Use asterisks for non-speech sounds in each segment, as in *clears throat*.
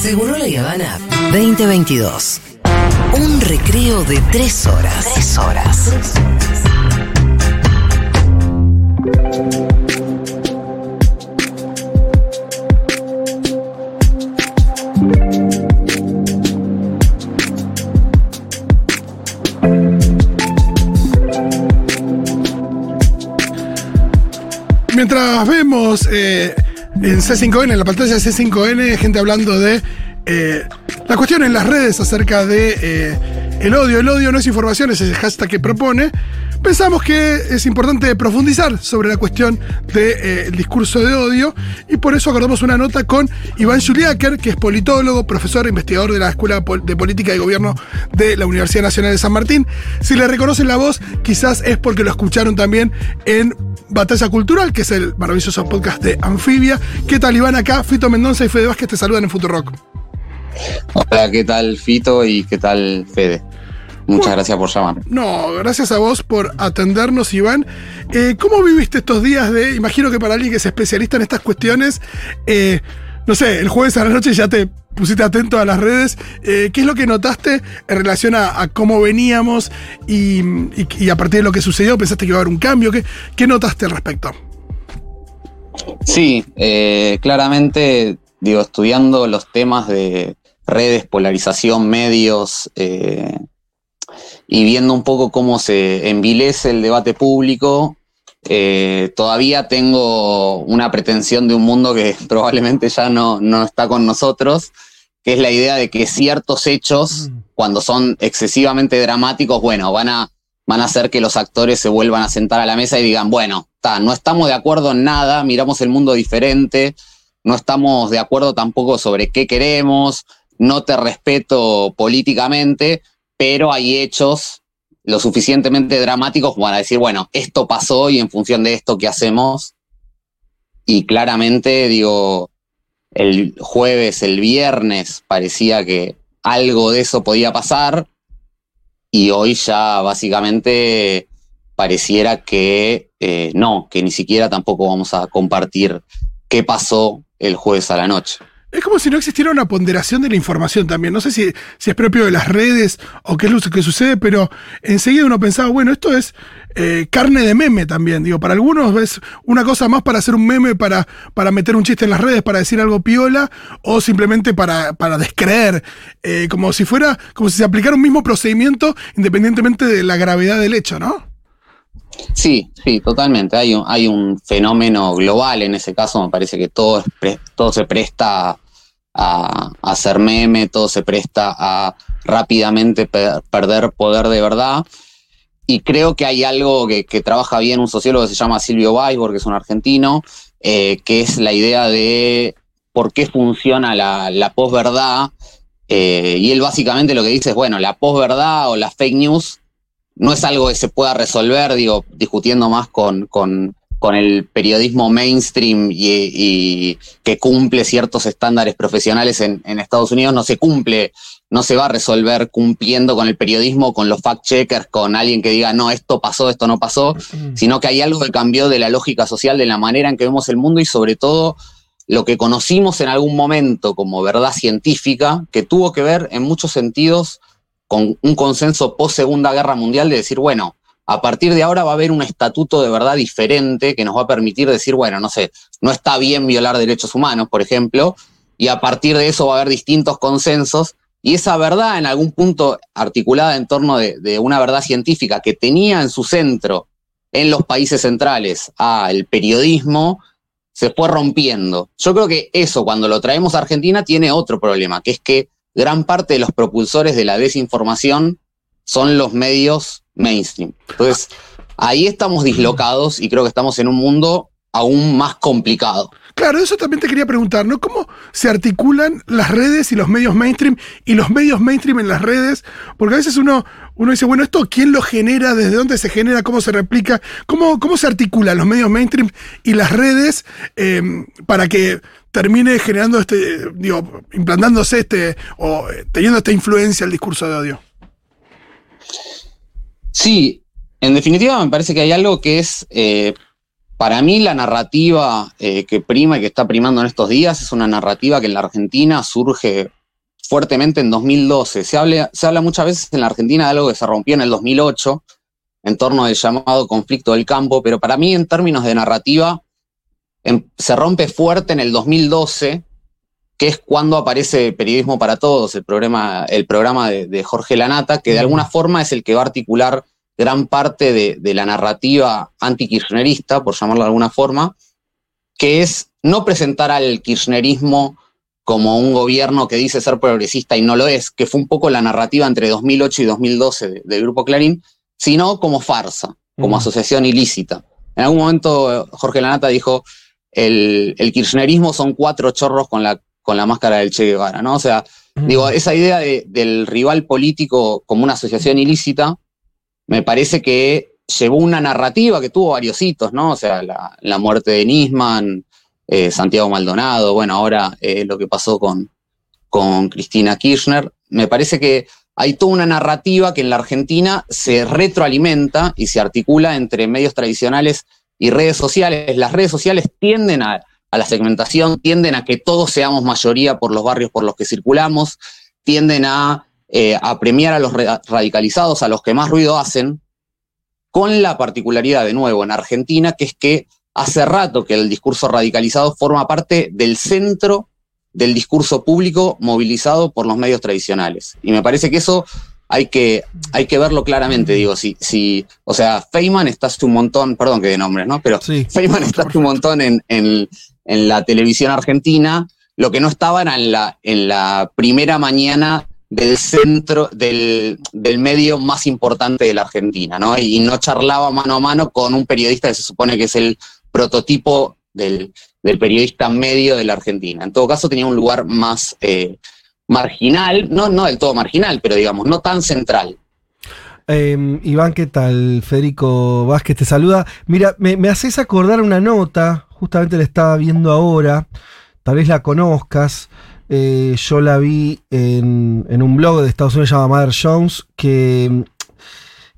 Seguro la Habana 2022. Un recreo de tres horas. Tres horas. Mientras vemos eh, en C5N, en la pantalla de C5N, gente hablando de eh, la cuestión en las redes acerca de eh, el odio. El odio no es información, es el hashtag que propone. Pensamos que es importante profundizar sobre la cuestión del discurso de odio y por eso acordamos una nota con Iván Juliáquer, que es politólogo, profesor e investigador de la Escuela de Política y Gobierno de la Universidad Nacional de San Martín. Si le reconocen la voz, quizás es porque lo escucharon también en Batalla Cultural, que es el maravilloso podcast de Anfibia. ¿Qué tal, Iván? Acá, Fito Mendoza y Fede Vázquez te saludan en Futurock. Hola, ¿qué tal, Fito? Y ¿qué tal, Fede? Muchas gracias por llamar. No, gracias a vos por atendernos, Iván. Eh, ¿Cómo viviste estos días de, imagino que para alguien que es especialista en estas cuestiones, eh, no sé, el jueves a la noche ya te pusiste atento a las redes. Eh, ¿Qué es lo que notaste en relación a, cómo veníamos y, a partir de lo que sucedió? ¿Pensaste que iba a haber un cambio? ¿Qué, qué notaste al respecto? Sí, claramente, digo, estudiando los temas de redes, polarización, medios, y viendo un poco cómo se envilece el debate público, eh, todavía tengo una pretensión de un mundo que *laughs* probablemente ya no, no, está con nosotros, que es la idea de que ciertos hechos, mm. cuando son excesivamente dramáticos, bueno, van a, van a hacer que los actores se vuelvan a sentar a la mesa y digan, bueno, no estamos de acuerdo en nada, miramos el mundo diferente, no estamos de acuerdo tampoco sobre qué queremos, no te respeto políticamente, pero hay hechos lo suficientemente dramáticos para decir, bueno, esto pasó y en función de esto, ¿qué hacemos? Y claramente, digo, el jueves, el viernes, parecía que algo de eso podía pasar y hoy ya básicamente pareciera que eh, no, que ni siquiera tampoco vamos a compartir qué pasó el jueves a la noche. Es como si no existiera una ponderación de la información también. No sé si, si es propio de las redes o qué es lo que sucede, pero enseguida uno pensaba, bueno, esto es eh, carne de meme también. Digo, para algunos es una cosa más para hacer un meme, para, para meter un chiste en las redes, para decir algo piola, o simplemente para, para descreer. Eh, como si fuera, como si se aplicara un mismo procedimiento independientemente de la gravedad del hecho, ¿no? Sí, sí, totalmente. Hay un, hay un fenómeno global en ese caso. Me parece que todo, todo se presta a, hacer meme, todo se presta a rápidamente perder poder de verdad. Y creo que hay algo que, trabaja bien un sociólogo que se llama Silvio Weisborg, que es un argentino, eh, que es la idea de por qué funciona la, la posverdad. Eh, y él básicamente lo que dice es, bueno, la posverdad o la fake news no es algo que se pueda resolver, digo, discutiendo más con, con, el periodismo mainstream y, que cumple ciertos estándares profesionales en, Estados Unidos, no se cumple, no se va a resolver cumpliendo con el periodismo, con los fact-checkers, con alguien que diga, no, esto pasó, esto no pasó, mm. sino que hay algo que cambió de la lógica social, de la manera en que vemos el mundo y sobre todo lo que conocimos en algún momento como verdad científica, que tuvo que ver en muchos sentidos con un consenso post Segunda Guerra Mundial de decir, bueno, a partir de ahora va a haber un estatuto de verdad diferente que nos va a permitir decir, bueno, no sé, no está bien violar derechos humanos, por ejemplo, y a partir de eso va a haber distintos consensos, y esa verdad en algún punto articulada en torno de, una verdad científica que tenía en su centro en los países centrales al periodismo, se fue rompiendo. Yo creo que eso, cuando lo traemos a Argentina, tiene otro problema, que es que gran parte de los propulsores de la desinformación son los medios mainstream. Entonces, ahí estamos dislocados y creo que estamos en un mundo aún más complicado. Claro, eso también te quería preguntar, ¿no? ¿Cómo se articulan las redes y los medios mainstream y los medios mainstream en las redes? Porque a veces uno, uno dice, bueno, ¿esto quién lo genera? ¿Desde dónde se genera? ¿Cómo se replica? ¿Cómo, cómo se articulan los medios mainstream y las redes eh, para que termine generando este, digo, implantándose este, o eh, teniendo esta influencia el discurso de odio. Sí, en definitiva me parece que hay algo que es, eh, para mí la narrativa eh, que prima y que está primando en estos días es una narrativa que en la Argentina surge fuertemente en 2012. Se habla, se habla muchas veces en la Argentina de algo que se rompió en el 2008, en torno al llamado conflicto del campo, pero para mí en términos de narrativa em, se rompe fuerte en el 2012, que es cuando aparece Periodismo para Todos, el programa, el programa de, Jorge Lanata, que de alguna forma es el que va a articular gran parte de, de la narrativa anti-kirchnerista, por llamarlo de alguna forma, que es no presentar al kirchnerismo como un gobierno que dice ser progresista y no lo es, que fue un poco la narrativa entre 2008 y 2012 del Grupo Clarín, sino como farsa, como asociación ilícita. En algún momento Jorge Lanata dijo, el, kirchnerismo son cuatro chorros con la, con la máscara del Che Guevara, ¿no? O sea, digo, esa idea del rival político como una asociación ilícita, me parece que llevó una narrativa que tuvo varios hitos, ¿no? O sea, la, la muerte de Nisman, eh, Santiago Maldonado, bueno, ahora eh, lo que pasó con, con Cristina Kirchner. Me parece que hay toda una narrativa que en la Argentina se retroalimenta y se articula entre medios tradicionales y redes sociales. Las redes sociales tienden a, la segmentación, tienden a que todos seamos mayoría por los barrios por los que circulamos, tienden a, eh, a premiar a los radicalizados, a los que más ruido hacen, con la particularidad de nuevo en Argentina, que es que hace rato que el discurso radicalizado forma parte del centro del discurso público movilizado por los medios tradicionales. Y me parece que eso hay que, hay que verlo claramente, digo, si, si, o sea, Feynman está un montón, perdón que de nombres, ¿no? Pero Feynman está un montón en, en, en, la televisión argentina, lo que no estaba era en la, en la primera mañana del centro, del, del, medio más importante de la Argentina, ¿no? Y no charlaba mano a mano con un periodista que se supone que es el prototipo del, periodista medio de la Argentina. En todo caso, tenía un lugar más eh, marginal, no, no del todo marginal, pero digamos, no tan central. Em, Iván, ¿qué tal? Federico Vázquez te saluda. Mira, me, haces acordar una nota, justamente la estaba viendo ahora, tal vez la conozcas. Eh, yo la vi en, en, un blog de Estados Unidos llamado Mother Jones, que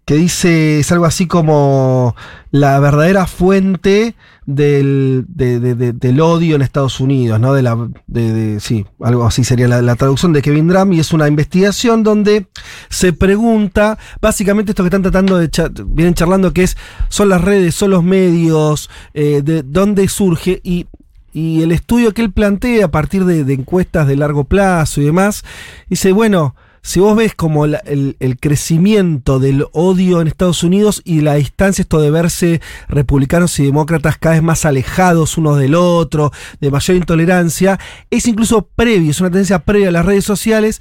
que dice, es algo así como la verdadera fuente del, del odio en Estados Unidos, ¿no? De la, de, sí, algo así sería la, traducción de Kevin Drum, y es una investigación donde se pregunta, básicamente esto que están tratando de, vienen charlando, que es, son las redes, son los medios, eh, de dónde surge, y y el estudio que él plantea a partir de, de, encuestas de largo plazo y demás, dice, bueno, si vos ves como el, crecimiento del odio en Estados Unidos y la distancia, esto de verse republicanos y demócratas cada vez más alejados unos del otro, de mayor intolerancia, es incluso previo, es una tendencia previa a las redes sociales.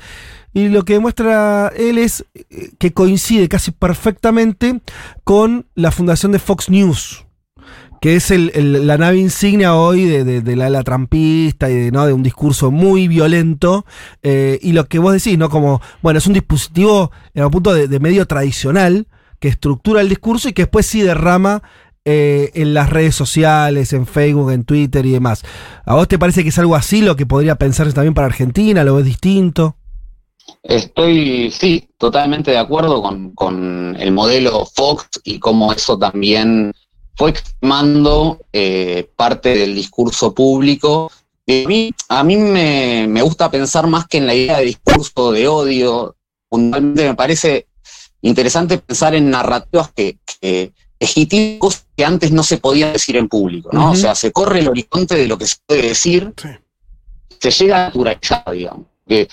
Y lo que demuestra él es eh, que coincide casi perfectamente con la fundación de Fox News que es la nave insignia hoy de, la, trampista y de, ¿no? de un discurso muy violento. Eh, y lo que vos decís, ¿no? Como, bueno, es un dispositivo en un punto de, medio tradicional que estructura el discurso y que después sí derrama eh, en las redes sociales, en Facebook, en Twitter y demás. ¿A vos te parece que es algo así lo que podría pensarse también para Argentina? ¿Lo ves distinto? Estoy, sí, totalmente de acuerdo con, con el modelo Fox y cómo eso también fue extremando eh, parte del discurso público. a mí, a mí me, gusta pensar más que en la idea de discurso de odio. Fundamentalmente me parece interesante pensar en narrativas que, que cosas que antes no se podían decir en público, ¿no? O sea, se corre el horizonte de lo que se puede decir, se llega a naturalizar, digamos. Que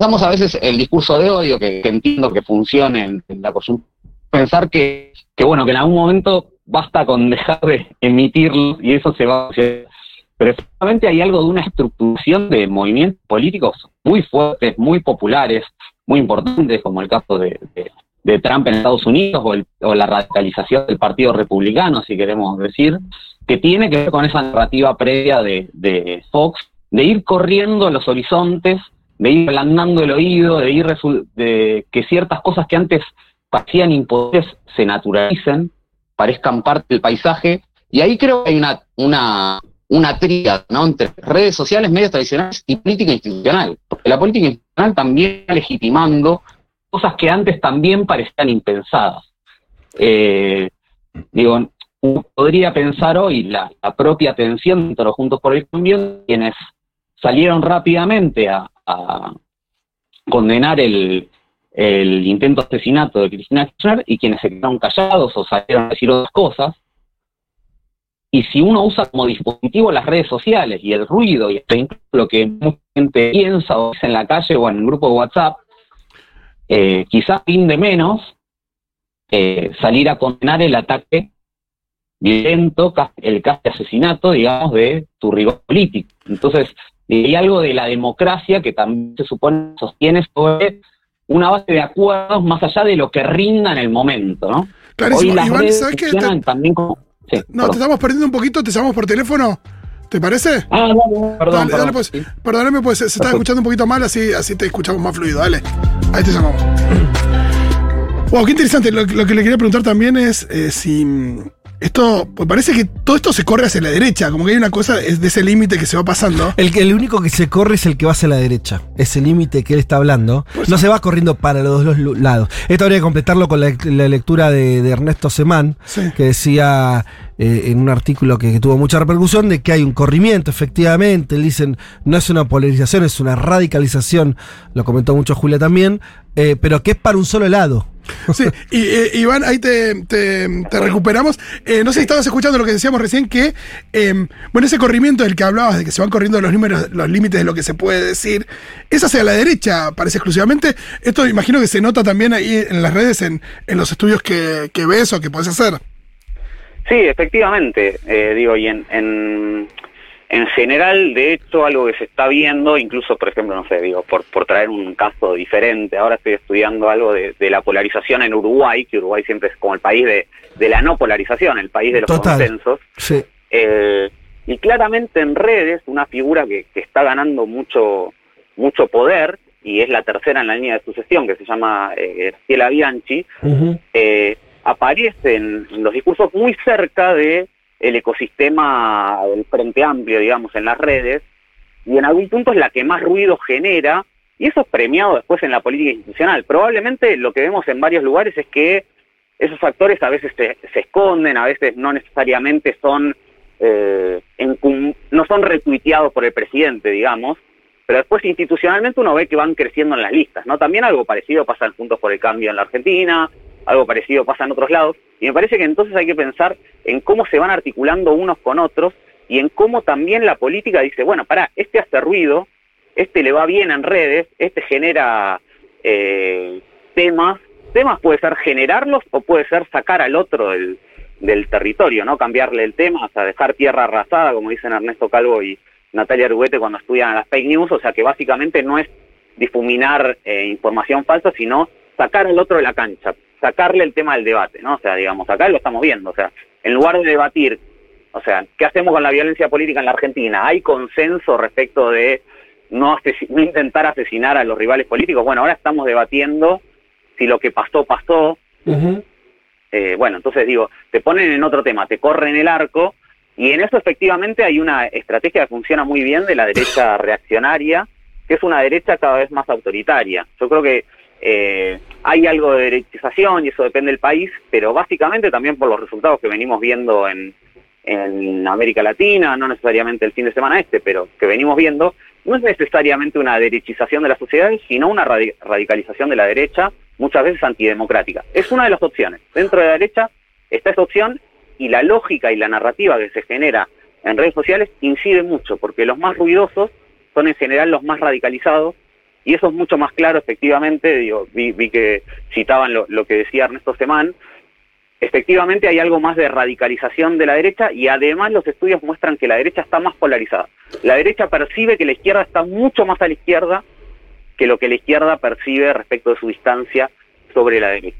a veces el discurso de odio, que, entiendo que funcione en, la coyuntura, pensar que, que, bueno, que en algún momento basta con dejar de emitirlos y eso se va a hacer. Pero efectivamente hay algo de una estructuración de movimientos políticos muy fuertes, muy populares, muy importantes, como el caso de, Trump en Estados Unidos o, la radicalización del Partido Republicano, si queremos decir, que tiene que ver con esa narrativa previa de, Fox, de ir corriendo los horizontes, de ir ablandando el oído, de ir de que ciertas cosas que antes parecían imposibles se naturalicen parezcan parte del paisaje. Y ahí creo que hay una, una, una tríada ¿no? entre redes sociales, medios tradicionales y política institucional. Porque la política institucional también está legitimando cosas que antes también parecían impensadas. Eh, digo, uno podría pensar hoy la, la propia tensión entre los Juntos por el Cambio, quienes salieron rápidamente a condenar el, el intento de asesinato de Cristina Kirchner y quienes se quedaron callados o salieron a decir otras cosas. Y si uno usa como dispositivo las redes sociales y el ruido y lo que mucha gente piensa o dice en la calle o en el grupo de WhatsApp, eh, quizás de menos eh, salir a condenar el ataque violento, el casi asesinato, digamos, de tu rival político. Entonces, hay algo de la democracia que también se supone sostiene sobre una base de acuerdos más allá de lo que rinda en el momento, ¿no? Clarísimo. Iván, ¿sabes qué? también como... no, te estamos perdiendo un poquito, te llamamos por teléfono. ¿Te parece? Ah, no, perdón. Dale, dale, pues, perdóname, pues se, está escuchando un poquito mal, así, así te escuchamos más fluido. Dale, ahí te llamamos. *clears throat* Wow, qué interesante. Lo, lo que le quería preguntar también es eh, si esto, pues parece que todo esto se corre hacia la derecha, como que hay una cosa es de ese límite que se va pasando. El, el único que se corre es el que va hacia la derecha. Ese límite que él está hablando. Pues no se va corriendo para los dos lados. Esto habría que completarlo con la, la lectura de, de, Ernesto Semán, Sí. que decía eh, en un artículo que, que tuvo mucha repercusión de que hay un corrimiento, efectivamente. Él dicen, no es una polarización, es una radicalización. Lo comentó mucho Julia también, eh, pero que es para un solo lado. Sí, y eh, Iván, ahí te, te- te recuperamos. Eh, no sé si estabas escuchando lo que decíamos recién, que, eh, bueno, ese corrimiento del que hablabas, de que se van corriendo los números, los límites de lo que se puede decir, es hacia la derecha, parece exclusivamente. Esto imagino que se nota también ahí en las redes, en, en los estudios que, que ves o que puedes hacer. Sí, efectivamente, eh, digo, y en, en, en general, de hecho, algo que se está viendo, incluso, por ejemplo, no sé, digo, por, por traer un caso diferente, ahora estoy estudiando algo de, de la polarización en Uruguay, que Uruguay siempre es como el país de, de la no polarización, el país de los Total. consensos. Sí. Eh, y claramente en redes, una figura que, que está ganando mucho, mucho poder, y es la tercera en la línea de sucesión, que se llama eh, Bianchi, eh, aparece en los discursos muy cerca de el ecosistema del Frente Amplio, digamos, en las redes, y en algún punto es la que más ruido genera, y eso es premiado después en la política institucional. Probablemente lo que vemos en varios lugares es que esos actores a veces se, se esconden, a veces no necesariamente son, eh, no son retuiteados por el presidente, digamos, pero después institucionalmente uno ve que van creciendo en las listas, ¿no? También algo parecido pasa en Juntos por el Cambio en la Argentina, algo parecido pasa en otros lados, y me parece que entonces hay que pensar en cómo se van articulando unos con otros y en cómo también la política dice, bueno, pará, este hace ruido, este le va bien en redes, este genera eh, temas, temas puede ser generarlos o puede ser sacar al otro del, del territorio, ¿no? Cambiarle el tema, hasta dejar tierra arrasada, como dicen Ernesto Calvo y Natalia Arguete cuando estudian las fake news, o sea que básicamente no es difuminar eh, información falsa, sino sacar al otro de la cancha, sacarle el tema del debate, ¿no? O sea, digamos, acá lo estamos viendo, o sea, en lugar de debatir, o sea, ¿qué hacemos con la violencia política en la Argentina? ¿Hay consenso respecto de no, no intentar asesinar a los rivales políticos? Bueno, ahora estamos debatiendo si lo que pasó, pasó, eh, bueno, entonces digo, te ponen en otro tema, te corren el arco, y en eso efectivamente hay una estrategia que funciona muy bien de la derecha reaccionaria, que es una derecha cada vez más autoritaria. Yo creo que eh, hay algo de derechización y eso depende del país, pero básicamente también por los resultados que venimos viendo en, en América Latina, no necesariamente el fin de semana este, pero que venimos viendo, no es necesariamente una derechización de la sociedad, sino una radi- radicalización de la derecha, muchas veces antidemocrática. Es una de las opciones. Dentro de la derecha está esa opción y la lógica y la narrativa que se genera en redes sociales incide mucho, porque los más ruidosos son en general los más radicalizados, y eso es mucho más claro efectivamente, vi, que citaban lo, lo que decía Ernesto Semán, efectivamente hay algo más de radicalización de la derecha y además los estudios muestran que la derecha está más polarizada. La derecha percibe que la izquierda está mucho más a la izquierda que lo que la izquierda percibe respecto de su distancia sobre la derecha.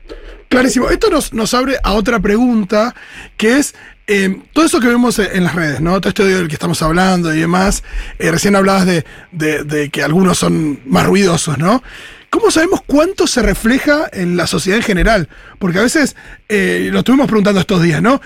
Clarísimo. Esto nos, nos abre a otra pregunta, que es eh, todo eso que vemos en las redes, ¿no? Todo este odio del que estamos hablando y demás. Eh, recién hablabas de, de- que algunos son más ruidosos, ¿no? ¿Cómo sabemos cuánto se refleja en la sociedad en general? Porque a veces, eh, lo estuvimos preguntando estos días, ¿no?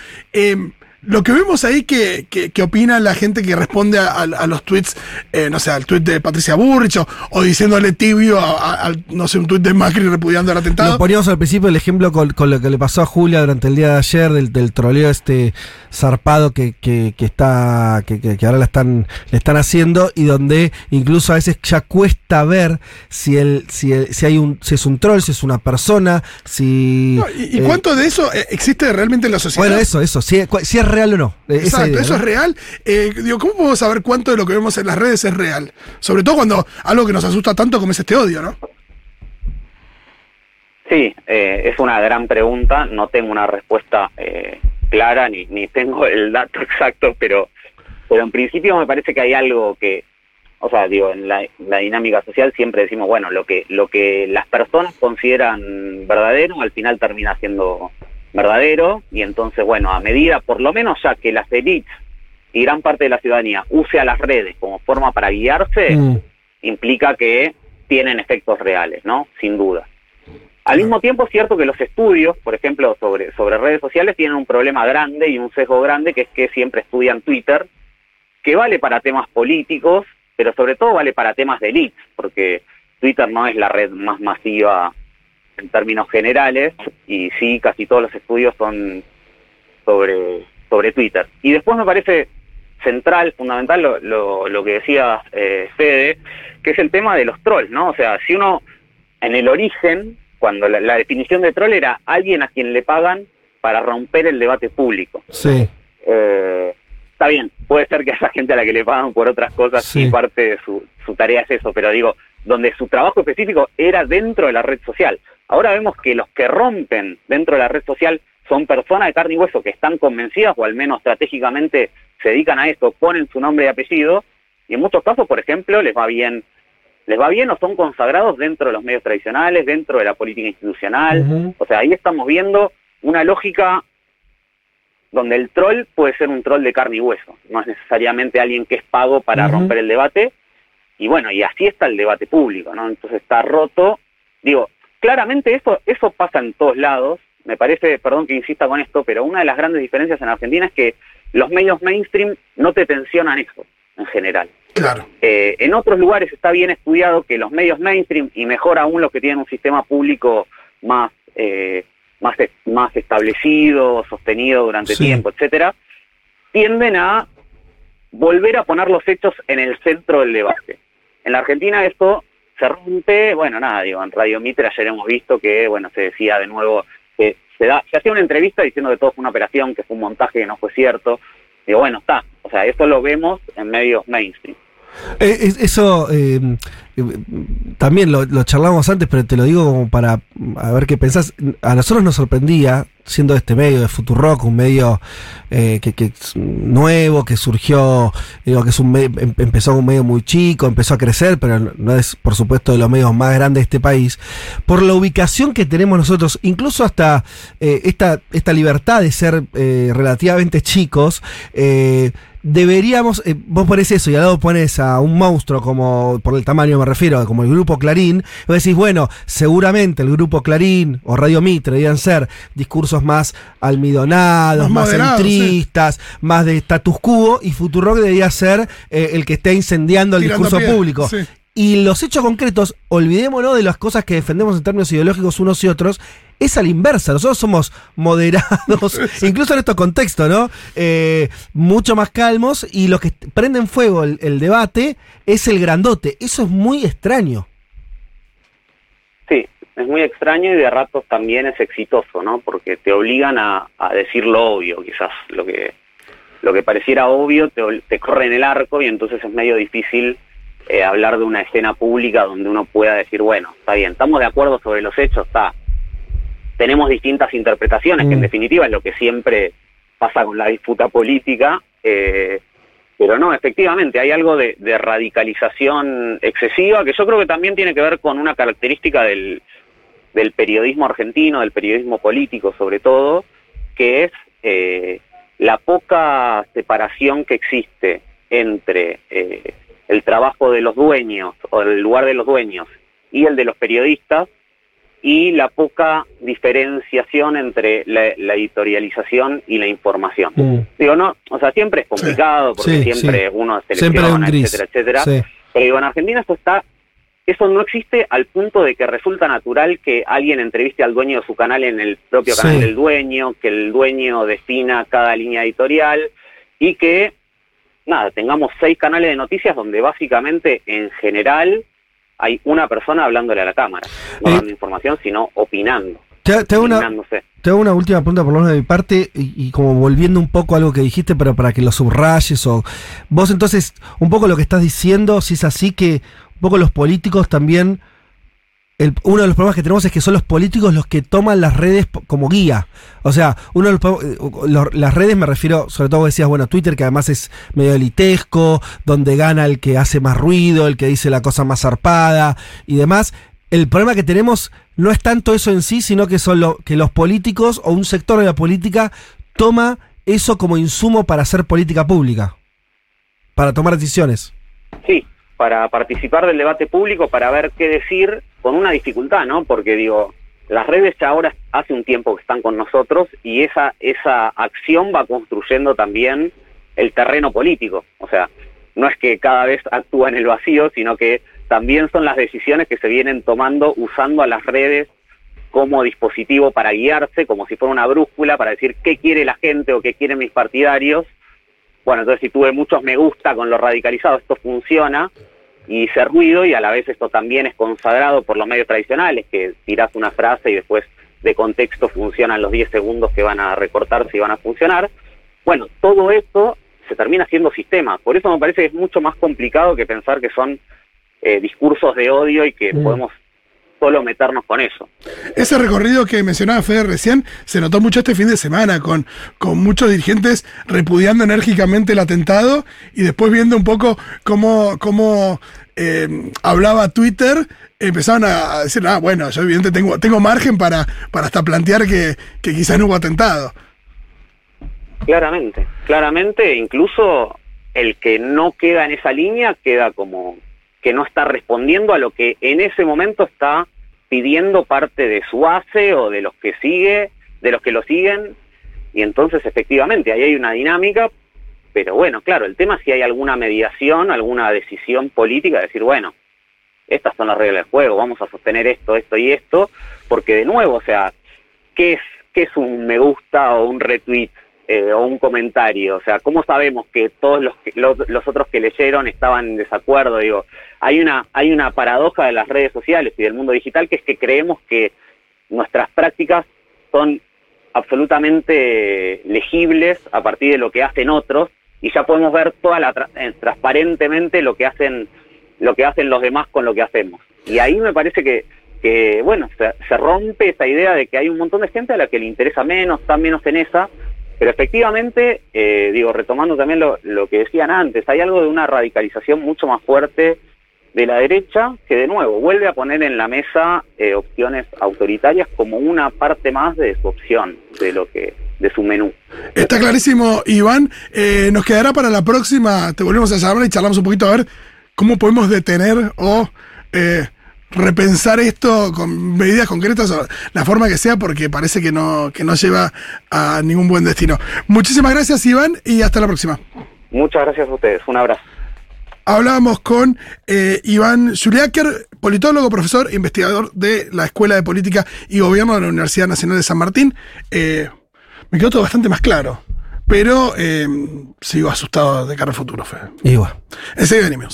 Lo que vemos ahí que, que, que opina la gente que responde a, a- a los tweets, eh, no sé, al tweet de Patricia Burrich o, o diciéndole tibio a, a- no sé, un tweet de Macri repudiando el atentado. Lo poníamos al principio el ejemplo con, con lo que le pasó a Julia durante el día de ayer, del, del troleo este zarpado que, que, que está, que, ahora le están, le están haciendo, y donde incluso a veces ya cuesta ver si el, si el- si hay un, si es un troll, si es una persona, si. No, ¿Y, y eh, cuánto de eso eh, existe realmente en la sociedad? Bueno, eso, eso, si, si es real o no. eh, esa Exacto, idea, eso ¿no? es real. Eh, digo, ¿cómo podemos saber cuánto de lo que vemos en las redes es real? Sobre todo cuando algo que nos asusta tanto como es este odio, ¿no? Sí, eh, es una gran pregunta. No tengo una respuesta eh, clara ni, ni tengo el dato *laughs* exacto, pero, pero en principio me parece que hay algo que, o sea, digo, en la, la dinámica social siempre decimos, bueno, lo que, lo que las personas consideran verdadero al final termina siendo verdadero y entonces, bueno, a medida, por lo menos ya que las élites y gran parte de la ciudadanía use a las redes como forma para guiarse, Mm, implica que tienen efectos reales, ¿no? Sin duda. Al mismo tiempo es cierto que los estudios, por ejemplo, sobre, sobre redes sociales tienen un problema grande y un sesgo grande que es que siempre estudian Twitter, que vale para temas políticos, pero sobre todo vale para temas de elites, porque Twitter no es la red más masiva en términos generales y sí, casi todos los estudios son sobre, sobre Twitter. Y después me parece central, fundamental lo, lo, lo que decía eh, Fede, que es el tema de los trolls, ¿no? O sea, si uno en el origen, cuando la, la definición de troll era alguien a quien le pagan para romper el debate público. sí. Eh, está bien, puede ser que haya gente a la que le pagan por otras cosas Sí. y parte de su, su tarea es eso, pero digo, donde su trabajo específico era dentro de la red social. Ahora vemos que los que rompen dentro de la red social son personas de carne y hueso que están convencidas o al menos estratégicamente se dedican a esto, ponen su nombre y apellido y en muchos casos, por ejemplo, les va bien les va bien o son consagrados dentro de los medios tradicionales, dentro de la política institucional. O sea, ahí estamos viendo una lógica donde el troll puede ser un troll de carne y hueso, no es necesariamente alguien que es pago para romper el debate. Y bueno, y así está el debate público, ¿no? Entonces está roto. Digo, claramente eso, eso pasa en todos lados. Me parece, perdón que insista con esto, pero una de las grandes diferencias en Argentina es que los medios mainstream no te tensionan eso en general. Claro. Eh, en otros lugares está bien estudiado que los medios mainstream, y mejor aún los que tienen un sistema público más, eh, más, más establecido, sostenido durante Sí. tiempo, etcétera, tienden a volver a poner los hechos en el centro del debate. En la Argentina esto se rompe, bueno, nada, digo, en Radio Mitre ayer hemos visto que, bueno, se decía de nuevo que se, da, se hacía una entrevista diciendo que todo fue una operación, que fue un montaje que no fue cierto. Digo, bueno, está. O sea, eso lo vemos en medios mainstream. Eh, es- eso eh, también lo, lo charlamos antes, pero te lo digo como para mm, a ver qué pensás. A nosotros nos sorprendía, siendo este medio de Futurock, un medio eh, que, que nuevo, que surgió, digo que es un me- em- empezó un medio muy chico, empezó a crecer, pero no es, por supuesto, de los medios más grandes de este país, por la ubicación que tenemos nosotros, incluso hasta eh, esta, esta libertad de ser eh, relativamente chicos, eh, deberíamos, eh, vos pones eso y al lado pones a un monstruo como, por el tamaño me refiero, como el grupo Clarín, vos decís, bueno, seguramente el grupo Clarín o Radio Mitre deberían ser discursos más almidonados, Más más, centristas, más de status quo, y Futurock debería ser eh, el que esté incendiando el Tirando discurso público. sí. Y los hechos concretos, olvidémonos de las cosas que defendemos en términos ideológicos unos y otros, es a la inversa. Nosotros somos moderados, *laughs* incluso en estos contextos, ¿no? Eh, mucho más calmos y los que prenden fuego el, el debate es el grandote. Eso es muy extraño. Sí, es muy extraño y de ratos también es exitoso, ¿no? Porque te obligan a, a decir lo obvio, quizás lo que lo que pareciera obvio te corre en el arco y entonces es medio difícil eh, hablar de una escena pública donde uno pueda decir, bueno, está bien, estamos de acuerdo sobre los hechos, está. Tenemos distintas interpretaciones, que en Mm. definitiva es lo que siempre pasa con la disputa política, eh, pero no, efectivamente, hay algo de, de radicalización excesiva que yo creo que también tiene que ver con una característica del, del periodismo argentino, del periodismo político sobre todo, que es eh, la poca separación que existe entre eh, el trabajo de los dueños o el lugar de los dueños y el de los periodistas y la poca diferenciación entre la, la editorialización y la información. Mm. Digo, no, o sea, siempre es complicado porque Sí, siempre sí. uno Siempre un selecciona, gris. etcétera, etcétera. Sí. Pero digo, en Argentina esto está, eso no existe al punto de que resulta natural que alguien entreviste al dueño de su canal en el propio canal Sí. del dueño, que el dueño defina cada línea editorial y que, nada, tengamos seis canales de noticias donde básicamente, en general, hay una persona hablándole a la cámara, no Eh, dando información, sino opinando, Te, te hago una, te hago una última pregunta por lo menos de mi parte y, y como volviendo un poco a algo que dijiste, pero para que lo subrayes o vos entonces un poco lo que estás diciendo, si es así que un poco los políticos también el- uno de los problemas que tenemos es que son los políticos los que toman las redes como guía. O sea, uno de los, eh, las redes me refiero, sobre todo decías, bueno, Twitter, que además es medio elitesco, donde gana el que hace más ruido, el que dice la cosa más zarpada y demás. El problema que tenemos no es tanto eso en sí, sino que son lo, que los políticos o un sector de la política toma eso como insumo para hacer política pública, para tomar decisiones. Sí, para participar del debate público, para ver qué decir, con una dificultad, ¿no? Porque digo, las redes ya ahora hace un tiempo que están con nosotros y esa, esa acción va construyendo también el terreno político. O sea, no es que cada vez actúa en el vacío, sino que también son las decisiones que se vienen tomando usando a las redes como dispositivo para guiarse, como si fuera una brújula para decir qué quiere la gente o qué quieren mis partidarios. Bueno, entonces si tuve muchos me gusta con lo radicalizado, esto funciona y hice ruido y a la vez esto también es consagrado por los medios tradicionales, que tirás una frase y después de contexto funcionan los 10 segundos que van a recortarse y van a funcionar. Bueno, todo esto se termina siendo sistema. Por eso me parece que es mucho más complicado que pensar que son eh, discursos de odio y que Mm. podemos solo meternos con eso. Ese recorrido que mencionaba Fede recién se notó mucho este fin de semana, con, con muchos dirigentes repudiando enérgicamente el atentado y después viendo un poco cómo, cómo eh, hablaba Twitter, empezaron a decir, ah, bueno, yo evidentemente tengo, tengo margen para, para hasta plantear que, que quizás no hubo atentado. Claramente, claramente, incluso el que no queda en esa línea queda como que no está respondiendo a lo que en ese momento está pidiendo parte de su base o de los que sigue, de los que lo siguen, y entonces efectivamente ahí hay una dinámica, pero bueno, claro, el tema es si hay alguna mediación, alguna decisión política, de decir, bueno, estas son las reglas del juego, vamos a sostener esto, esto y esto, porque de nuevo, o sea, ¿qué es, qué es un me gusta o un retweet eh, o un comentario? O sea, ¿cómo sabemos que todos los, los, los otros que leyeron estaban en desacuerdo? Digo, hay una, hay una paradoja de las redes sociales y del mundo digital que es que creemos que nuestras prácticas son absolutamente legibles a partir de lo que hacen otros y ya podemos ver toda la tra- eh, transparentemente lo que hacen lo que hacen los demás con lo que hacemos y ahí me parece que que bueno se, se rompe esa idea de que hay un montón de gente a la que le interesa menos está menos en esa pero efectivamente eh, digo retomando también lo, lo que decían antes hay algo de una radicalización mucho más fuerte de la derecha que de nuevo vuelve a poner en la mesa eh, opciones autoritarias como una parte más de su opción de lo que de su menú Está clarísimo, Iván. Eh, nos quedará para la próxima. Te volvemos a llamar y charlamos un poquito a ver cómo podemos detener o eh, repensar esto con medidas concretas o la forma que sea, porque parece que no, que no lleva a ningún buen destino. Muchísimas gracias, Iván, y hasta la próxima. muchas gracias a ustedes un abrazo Hablábamos con eh, Iván Juliáquer, politólogo, profesor, investigador de la Escuela de Política y Gobierno de la Universidad Nacional de San Martín. Eh, me quedó todo bastante más claro, pero eh, sigo asustado de cara al futuro, Fede. Igual. Enseguida venimos.